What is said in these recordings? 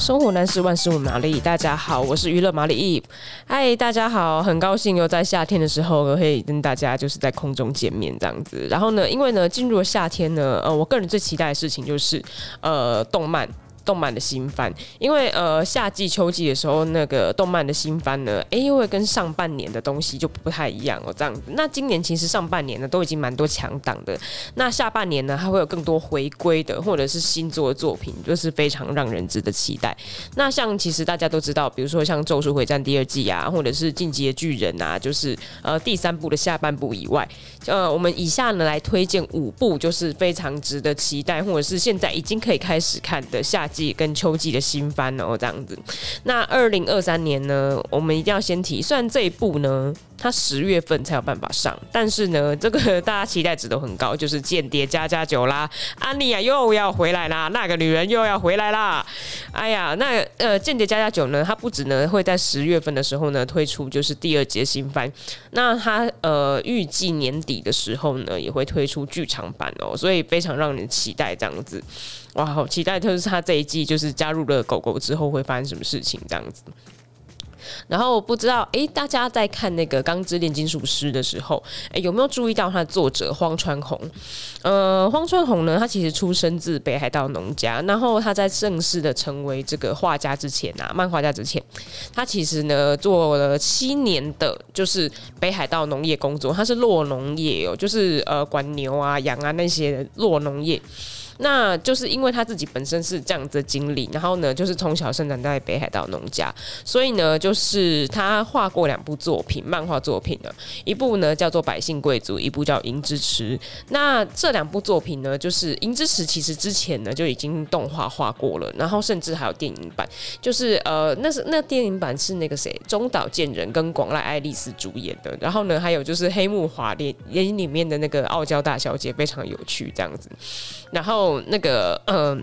生活难事万事问玛丽，大家好，我是娱乐玛丽 Eve。嗨，大家好，很高兴又在夏天的时候可以跟大家就是在空中见面这样子。然后呢，因为呢进入了夏天呢，呃，我个人最期待的事情就是呃动漫。动漫的新番，因为呃夏季、秋季的时候，那个动漫的新番呢，哎，因为跟上半年的东西就不太一样哦，这样子。那今年其实上半年呢都已经蛮多强档的，那下半年呢还会有更多回归的或者是新作的作品，就是非常让人值得期待。那像其实大家都知道，比如说像《咒术回战》第二季啊，或者是《进击的巨人》啊，就是呃第三部的下半部以外，呃，我们以下呢来推荐五部，就是非常值得期待，或者是现在已经可以开始看的夏季季跟秋季的新番哦，这样子。那二零二三年呢，我们一定要先提，虽然这一部呢。他十月份才有办法上，但是呢，这个 大家期待值都很高，就是《间谍加加酒》啦，安妮啊又要回来啦，那个女人又要回来啦。哎呀，那呃，《间谍加加酒》呢，它不止呢会在十月份的时候呢推出，就是第二节新番，那它呃预计年底的时候呢也会推出剧场版哦，所以非常让人期待这样子。哇，好期待，就是他这一季就是加入了狗狗之后会发生什么事情这样子。然后不知道哎，大家在看那个《钢之炼金术师》的时候，哎，有没有注意到他的作者荒川弘？呃，荒川弘呢，他其实出生自北海道农家，然后他在正式的成为这个画家之前啊，漫画家之前，他其实呢做了七年的，就是北海道农业工作，他是落农业哦，就是呃管牛啊、羊啊那些落农业。那就是因为他自己本身是这样子的经历，然后呢，就是从小生长在北海道农家，所以呢，就是他画过两部作品，漫画作品呢，一部呢叫做《百姓贵族》，一部叫《银之池》。那这两部作品呢，就是《银之池》其实之前呢就已经动画画过了，然后甚至还有电影版，就是呃，那是那电影版是那个谁中岛健人跟广濑爱丽丝主演的，然后呢，还有就是黑木华连演里面的那个傲娇大小姐非常有趣这样子，然后。那个、呃，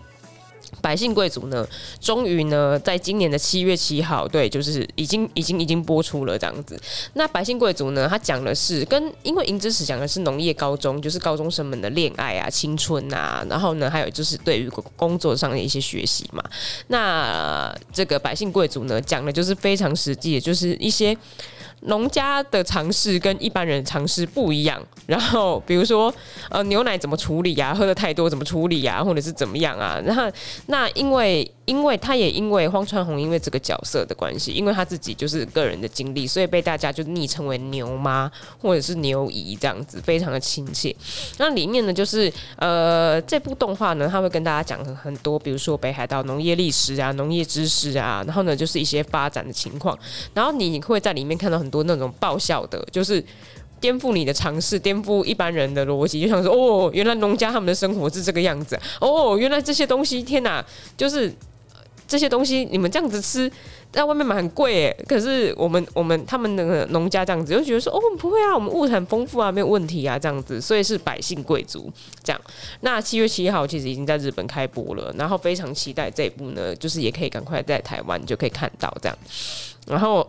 百姓贵族呢，终于呢，在今年的七月七号，对，就是已经已经已经播出了这样子。那百姓贵族呢，他讲的是跟因为银之匙讲的是农业高中，就是高中生们的恋爱啊、青春啊，然后呢，还有就是对于工作上的一些学习嘛。那这个百姓贵族呢，讲的就是非常实际，就是一些。农家的尝试跟一般人的常识不一样，然后比如说，呃，牛奶怎么处理呀？喝的太多怎么处理呀？或者是怎么样啊？然后那因为。因为他也因为荒川弘因为这个角色的关系，因为他自己就是个人的经历，所以被大家就昵称为牛妈或者是牛姨这样子，非常的亲切。那里面呢，就是呃这部动画呢，他会跟大家讲很多，比如说北海道农业历史啊、农业知识啊，然后呢就是一些发展的情况，然后你会在里面看到很很多那种爆笑的，就是。颠覆你的常识，颠覆一般人的逻辑，就像说哦，原来农家他们的生活是这个样子哦，原来这些东西，天哪，就是这些东西你们这样子吃，在外面买很贵耶。可是我们我们他们那个农家这样子，就觉得说哦，不会啊，我们物产丰富啊，没有问题啊，这样子，所以是百姓贵族这样。那七月七号其实已经在日本开播了，然后非常期待这一部呢，就是也可以赶快在台湾就可以看到这样，然后。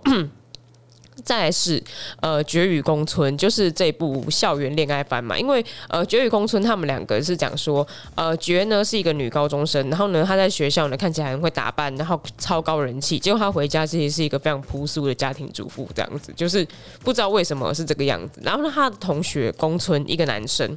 再来是呃绝与宫村，就是这部校园恋爱番嘛。因为呃绝与宫村他们两个是讲说，呃绝呢是一个女高中生，然后呢她在学校呢看起来很会打扮，然后超高人气。结果她回家其实是一个非常朴素的家庭主妇，这样子就是不知道为什么是这个样子。然后呢她的同学宫村一个男生。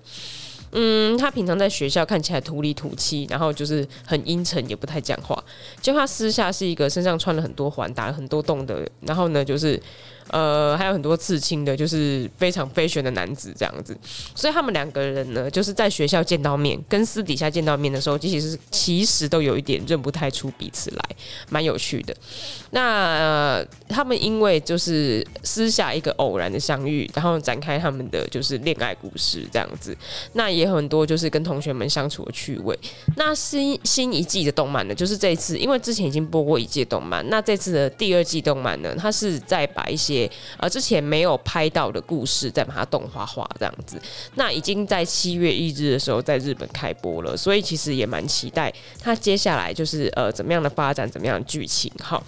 嗯，他平常在学校看起来土里土气，然后就是很阴沉，也不太讲话。就他私下是一个身上穿了很多环、打了很多洞的，然后呢，就是。呃，还有很多刺青的，就是非常飞旋的男子这样子，所以他们两个人呢，就是在学校见到面，跟私底下见到面的时候，其实其实都有一点认不太出彼此来，蛮有趣的。那、呃、他们因为就是私下一个偶然的相遇，然后展开他们的就是恋爱故事这样子。那也很多就是跟同学们相处的趣味。那新新一季的动漫呢，就是这一次，因为之前已经播过一季动漫，那这次的第二季动漫呢，它是在把一些呃，之前没有拍到的故事，再把它动画化这样子。那已经在七月一日的时候在日本开播了，所以其实也蛮期待它接下来就是呃怎么样的发展，怎么样的剧情哈。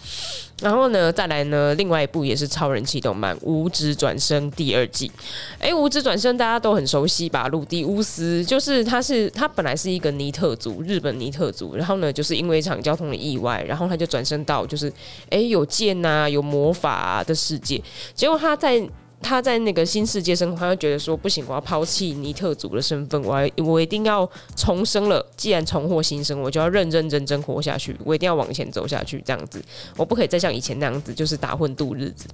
然后呢，再来呢，另外一部也是超人气动漫《无职转生》第二季。哎，《无职转生》大家都很熟悉吧？鲁迪乌斯就是他是他本来是一个尼特族，日本尼特族，然后呢，就是因为一场交通的意外，然后他就转身到就是哎、有剑、啊，有魔法、啊、的世界，结果他在。他在那个新世界生活，他就觉得说不行，我要抛弃尼特族的身份，我要我一定要重生了。既然重获新生，我就要认认真真活下去，我一定要往前走下去，这样子，我不可以再像以前那样子，就是打混度日子。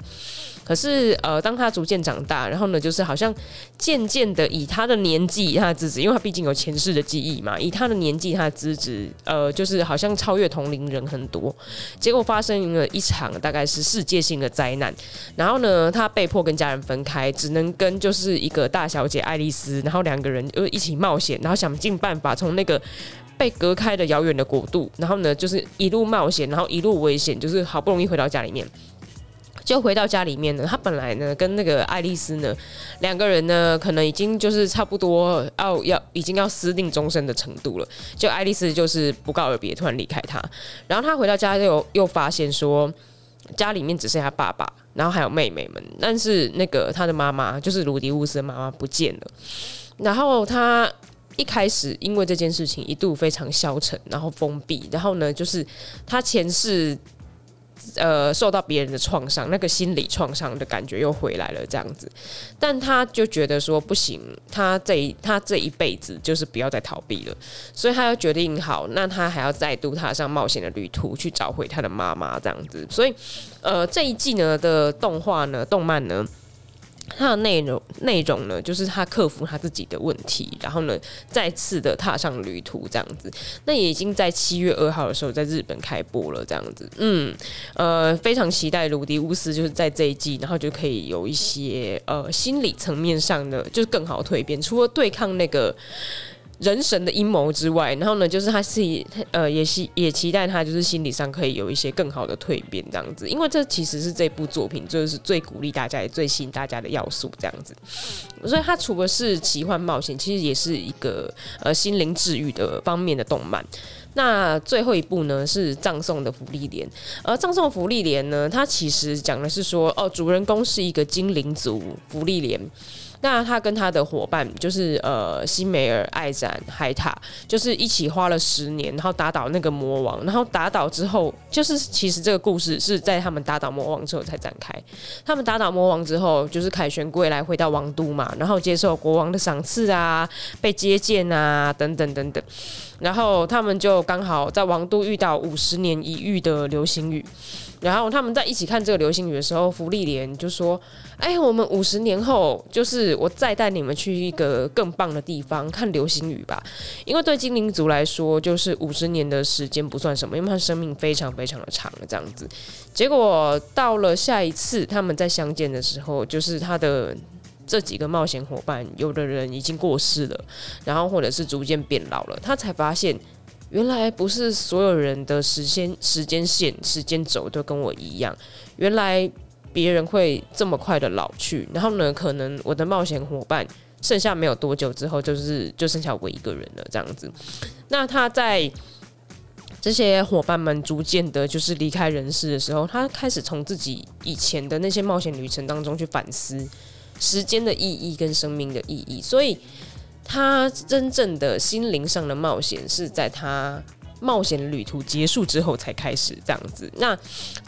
可是，呃，当他逐渐长大，然后呢，就是好像渐渐的以他的年纪，他的资质，因为他毕竟有前世的记忆嘛，以他的年纪，他的资质，呃，就是好像超越同龄人很多。结果发生了一场大概是世界性的灾难，然后呢，他被迫跟家人分开，只能跟就是一个大小姐爱丽丝，然后两个人就一起冒险，然后想尽办法从那个被隔开的遥远的国度，然后呢，就是一路冒险，然后一路危险，就是好不容易回到家里面。就回到家里面呢，他本来呢跟那个爱丽丝呢两个人呢，可能已经就是差不多要要已经要私定终身的程度了。就爱丽丝就是不告而别，突然离开他。然后他回到家又又发现说，家里面只剩下爸爸，然后还有妹妹们，但是那个他的妈妈就是鲁迪乌斯的妈妈不见了。然后他一开始因为这件事情一度非常消沉，然后封闭，然后呢就是他前世。呃，受到别人的创伤，那个心理创伤的感觉又回来了，这样子。但他就觉得说不行，他这一他这一辈子就是不要再逃避了，所以他要决定好，那他还要再度踏上冒险的旅途，去找回他的妈妈，这样子。所以，呃，这一季呢的动画呢，动漫呢。他的内容内容呢，就是他克服他自己的问题，然后呢，再次的踏上旅途这样子。那也已经在七月二号的时候在日本开播了，这样子。嗯，呃，非常期待鲁迪乌斯就是在这一季，然后就可以有一些呃心理层面上的，就是更好蜕变，除了对抗那个。人神的阴谋之外，然后呢，就是他是呃，也希也期待他就是心理上可以有一些更好的蜕变这样子，因为这其实是这部作品就是最鼓励大家也最吸引大家的要素这样子，所以它除了是奇幻冒险，其实也是一个呃心灵治愈的方面的动漫。那最后一部呢是葬送的芙莉莲，而葬送的芙莉莲呢，它其实讲的是说哦，主人公是一个精灵族芙莉莲。那他跟他的伙伴就是呃，西梅尔、艾展、海塔，就是一起花了十年，然后打倒那个魔王，然后打倒之后，就是其实这个故事是在他们打倒魔王之后才展开。他们打倒魔王之后，就是凯旋归来，回到王都嘛，然后接受国王的赏赐啊，被接见啊，等等等等。然后他们就刚好在王都遇到五十年一遇的流星雨。然后他们在一起看这个流星雨的时候，芙莉莲就说：“哎，我们五十年后，就是我再带你们去一个更棒的地方看流星雨吧。因为对精灵族来说，就是五十年的时间不算什么，因为他生命非常非常的长，这样子。结果到了下一次他们再相见的时候，就是他的这几个冒险伙伴，有的人已经过世了，然后或者是逐渐变老了，他才发现。”原来不是所有人的时间时间线时间轴都跟我一样，原来别人会这么快的老去，然后呢，可能我的冒险伙伴剩下没有多久之后，就是就剩下我一个人了，这样子。那他在这些伙伴们逐渐的，就是离开人世的时候，他开始从自己以前的那些冒险旅程当中去反思时间的意义跟生命的意义，所以。他真正的心灵上的冒险是在他冒险旅途结束之后才开始这样子。那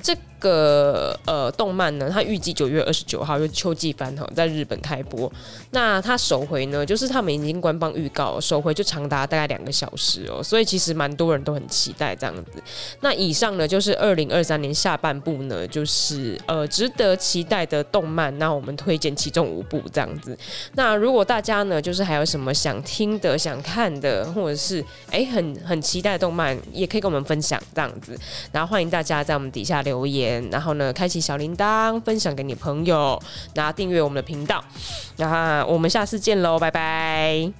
这个呃动漫呢，它预计九月二十九号就秋季番哈，在日本开播。那它首回呢，就是他们已经官方预告，首回就长达大概两个小时哦，所以其实蛮多人都很期待这样子。那以上呢，就是二零二三年下半部呢，就是呃值得期待的动漫。那我们推荐其中五部这样子。那如果大家呢，就是还有什么想听的、想看的，或者是哎、很很期待的动漫，也可以跟我们分享这样子。然后欢迎大家在我们底下留言然后呢，开启小铃铛，分享给你朋友，然后订阅我们的频道，那我们下次见喽，拜拜。